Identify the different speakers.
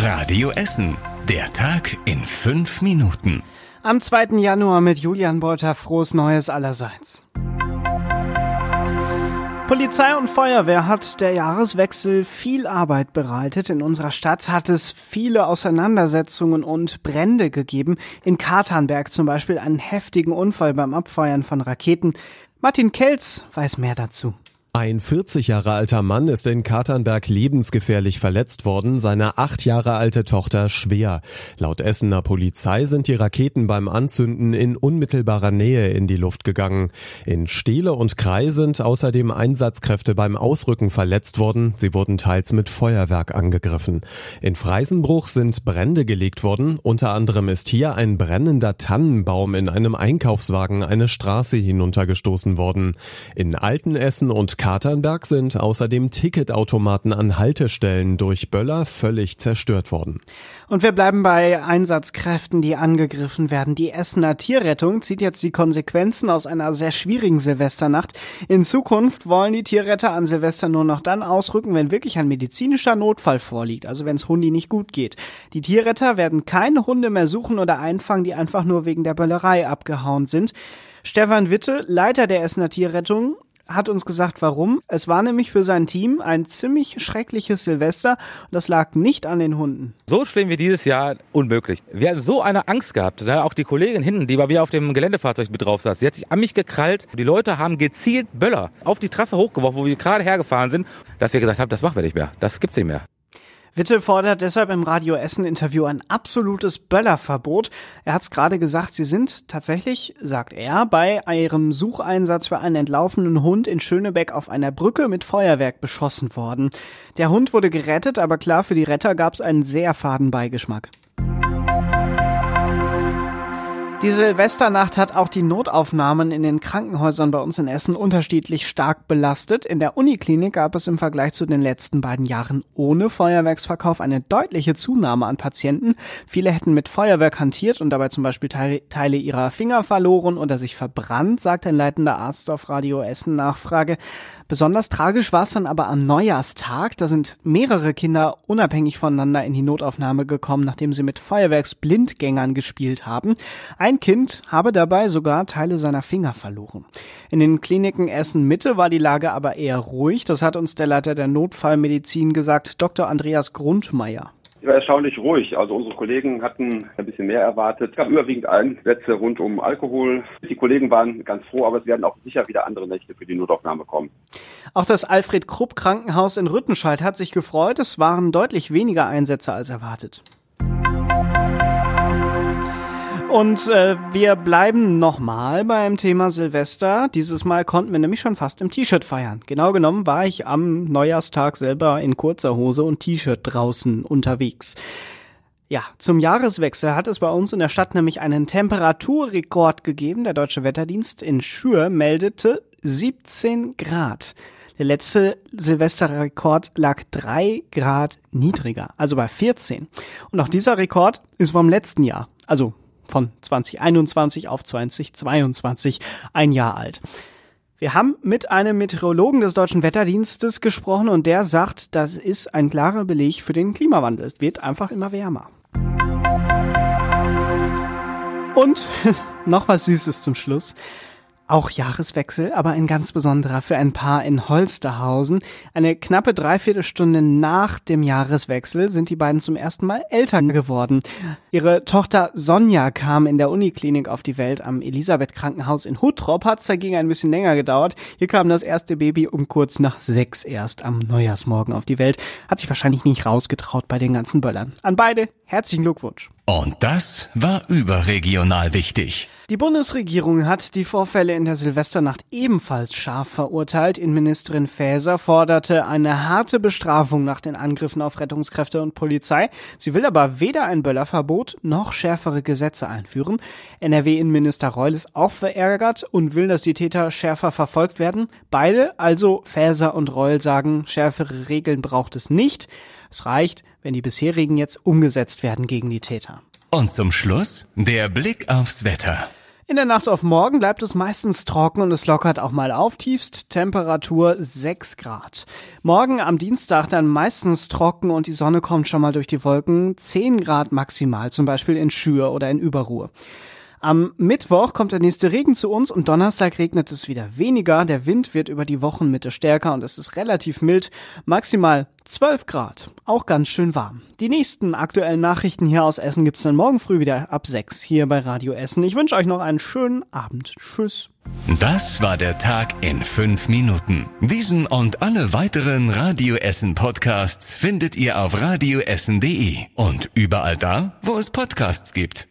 Speaker 1: Radio Essen. Der Tag in fünf Minuten.
Speaker 2: Am 2. Januar mit Julian Bolter frohes Neues allerseits. Polizei und Feuerwehr hat der Jahreswechsel viel Arbeit bereitet. In unserer Stadt hat es viele Auseinandersetzungen und Brände gegeben. In Katernberg zum Beispiel einen heftigen Unfall beim Abfeuern von Raketen. Martin Kelz weiß mehr dazu.
Speaker 3: Ein 40 Jahre alter Mann ist in Katernberg lebensgefährlich verletzt worden, seine acht Jahre alte Tochter schwer. Laut Essener Polizei sind die Raketen beim Anzünden in unmittelbarer Nähe in die Luft gegangen. In Steele und Krei sind außerdem Einsatzkräfte beim Ausrücken verletzt worden. Sie wurden teils mit Feuerwerk angegriffen. In Freisenbruch sind Brände gelegt worden. Unter anderem ist hier ein brennender Tannenbaum in einem Einkaufswagen eine Straße hinuntergestoßen worden. In Altenessen und Katernberg sind außerdem Ticketautomaten an Haltestellen durch Böller völlig zerstört worden.
Speaker 2: Und wir bleiben bei Einsatzkräften, die angegriffen werden. Die Essener Tierrettung zieht jetzt die Konsequenzen aus einer sehr schwierigen Silvesternacht. In Zukunft wollen die Tierretter an Silvester nur noch dann ausrücken, wenn wirklich ein medizinischer Notfall vorliegt, also wenn es Hundi nicht gut geht. Die Tierretter werden keine Hunde mehr suchen oder einfangen, die einfach nur wegen der Böllerei abgehauen sind. Stefan Witte, Leiter der Essener Tierrettung, hat uns gesagt, warum. Es war nämlich für sein Team ein ziemlich schreckliches Silvester und das lag nicht an den Hunden.
Speaker 4: So schlimm wie dieses Jahr unmöglich. Wir hatten so eine Angst gehabt. Ne? Auch die Kollegin hinten, die bei mir auf dem Geländefahrzeug mit drauf saß, sie hat sich an mich gekrallt. Die Leute haben gezielt Böller auf die Trasse hochgeworfen, wo wir gerade hergefahren sind, dass wir gesagt haben, das machen wir nicht mehr. Das gibt's nicht mehr.
Speaker 2: Witte fordert deshalb im Radio Essen Interview ein absolutes Böllerverbot. Er hat es gerade gesagt, sie sind tatsächlich, sagt er, bei ihrem Sucheinsatz für einen entlaufenen Hund in Schönebeck auf einer Brücke mit Feuerwerk beschossen worden. Der Hund wurde gerettet, aber klar, für die Retter gab es einen sehr faden Beigeschmack. Die Silvesternacht hat auch die Notaufnahmen in den Krankenhäusern bei uns in Essen unterschiedlich stark belastet. In der Uniklinik gab es im Vergleich zu den letzten beiden Jahren ohne Feuerwerksverkauf eine deutliche Zunahme an Patienten. Viele hätten mit Feuerwerk hantiert und dabei zum Beispiel Teile ihrer Finger verloren oder sich verbrannt, sagt ein leitender Arzt auf Radio Essen Nachfrage. Besonders tragisch war es dann aber am Neujahrstag. Da sind mehrere Kinder unabhängig voneinander in die Notaufnahme gekommen, nachdem sie mit Feuerwerksblindgängern gespielt haben. Ein Kind habe dabei sogar Teile seiner Finger verloren. In den Kliniken Essen Mitte war die Lage aber eher ruhig. Das hat uns der Leiter der Notfallmedizin gesagt, Dr. Andreas Grundmeier
Speaker 5: erstaunlich ruhig. Also unsere Kollegen hatten ein bisschen mehr erwartet. Es gab überwiegend Einsätze rund um Alkohol. Die Kollegen waren ganz froh, aber es werden auch sicher wieder andere Nächte für die Notaufnahme kommen.
Speaker 2: Auch das Alfred Krupp Krankenhaus in Rüttenscheid hat sich gefreut. Es waren deutlich weniger Einsätze als erwartet. Und äh, wir bleiben nochmal beim Thema Silvester. Dieses Mal konnten wir nämlich schon fast im T-Shirt feiern. Genau genommen war ich am Neujahrstag selber in kurzer Hose und T-Shirt draußen unterwegs. Ja, zum Jahreswechsel hat es bei uns in der Stadt nämlich einen Temperaturrekord gegeben. Der Deutsche Wetterdienst in Schür meldete 17 Grad. Der letzte Silvesterrekord lag drei Grad niedriger, also bei 14. Und auch dieser Rekord ist vom letzten Jahr, also von 2021 auf 2022 ein Jahr alt. Wir haben mit einem Meteorologen des Deutschen Wetterdienstes gesprochen und der sagt, das ist ein klarer Beleg für den Klimawandel. Es wird einfach immer wärmer. Und noch was Süßes zum Schluss. Auch Jahreswechsel, aber ein ganz besonderer für ein Paar in Holsterhausen. Eine knappe Dreiviertelstunde nach dem Jahreswechsel sind die beiden zum ersten Mal Eltern geworden. Ihre Tochter Sonja kam in der Uniklinik auf die Welt am Elisabeth Krankenhaus in Huttrop. Hat es dagegen ein bisschen länger gedauert. Hier kam das erste Baby um kurz nach sechs erst am Neujahrsmorgen auf die Welt. Hat sich wahrscheinlich nicht rausgetraut bei den ganzen Böllern. An beide herzlichen Glückwunsch.
Speaker 1: Und das war überregional wichtig.
Speaker 2: Die Bundesregierung hat die Vorfälle in der Silvesternacht ebenfalls scharf verurteilt. Innenministerin Faeser forderte eine harte Bestrafung nach den Angriffen auf Rettungskräfte und Polizei. Sie will aber weder ein Böllerverbot noch schärfere Gesetze einführen. NRW-Innenminister Reul ist auch verärgert und will, dass die Täter schärfer verfolgt werden. Beide, also Faeser und Reul, sagen, schärfere Regeln braucht es nicht. Es reicht, wenn die bisherigen jetzt umgesetzt werden gegen die Täter.
Speaker 1: Und zum Schluss der Blick aufs Wetter.
Speaker 2: In der Nacht auf morgen bleibt es meistens trocken und es lockert auch mal auf. Tiefst Temperatur 6 Grad. Morgen am Dienstag dann meistens trocken und die Sonne kommt schon mal durch die Wolken. 10 Grad maximal, zum Beispiel in Schür oder in Überruhr. Am Mittwoch kommt der nächste Regen zu uns und Donnerstag regnet es wieder weniger. Der Wind wird über die Wochenmitte stärker und es ist relativ mild. Maximal 12 Grad. Auch ganz schön warm. Die nächsten aktuellen Nachrichten hier aus Essen gibt's dann morgen früh wieder ab 6 hier bei Radio Essen. Ich wünsche euch noch einen schönen Abend. Tschüss.
Speaker 1: Das war der Tag in fünf Minuten. Diesen und alle weiteren Radio Essen Podcasts findet ihr auf radioessen.de und überall da, wo es Podcasts gibt.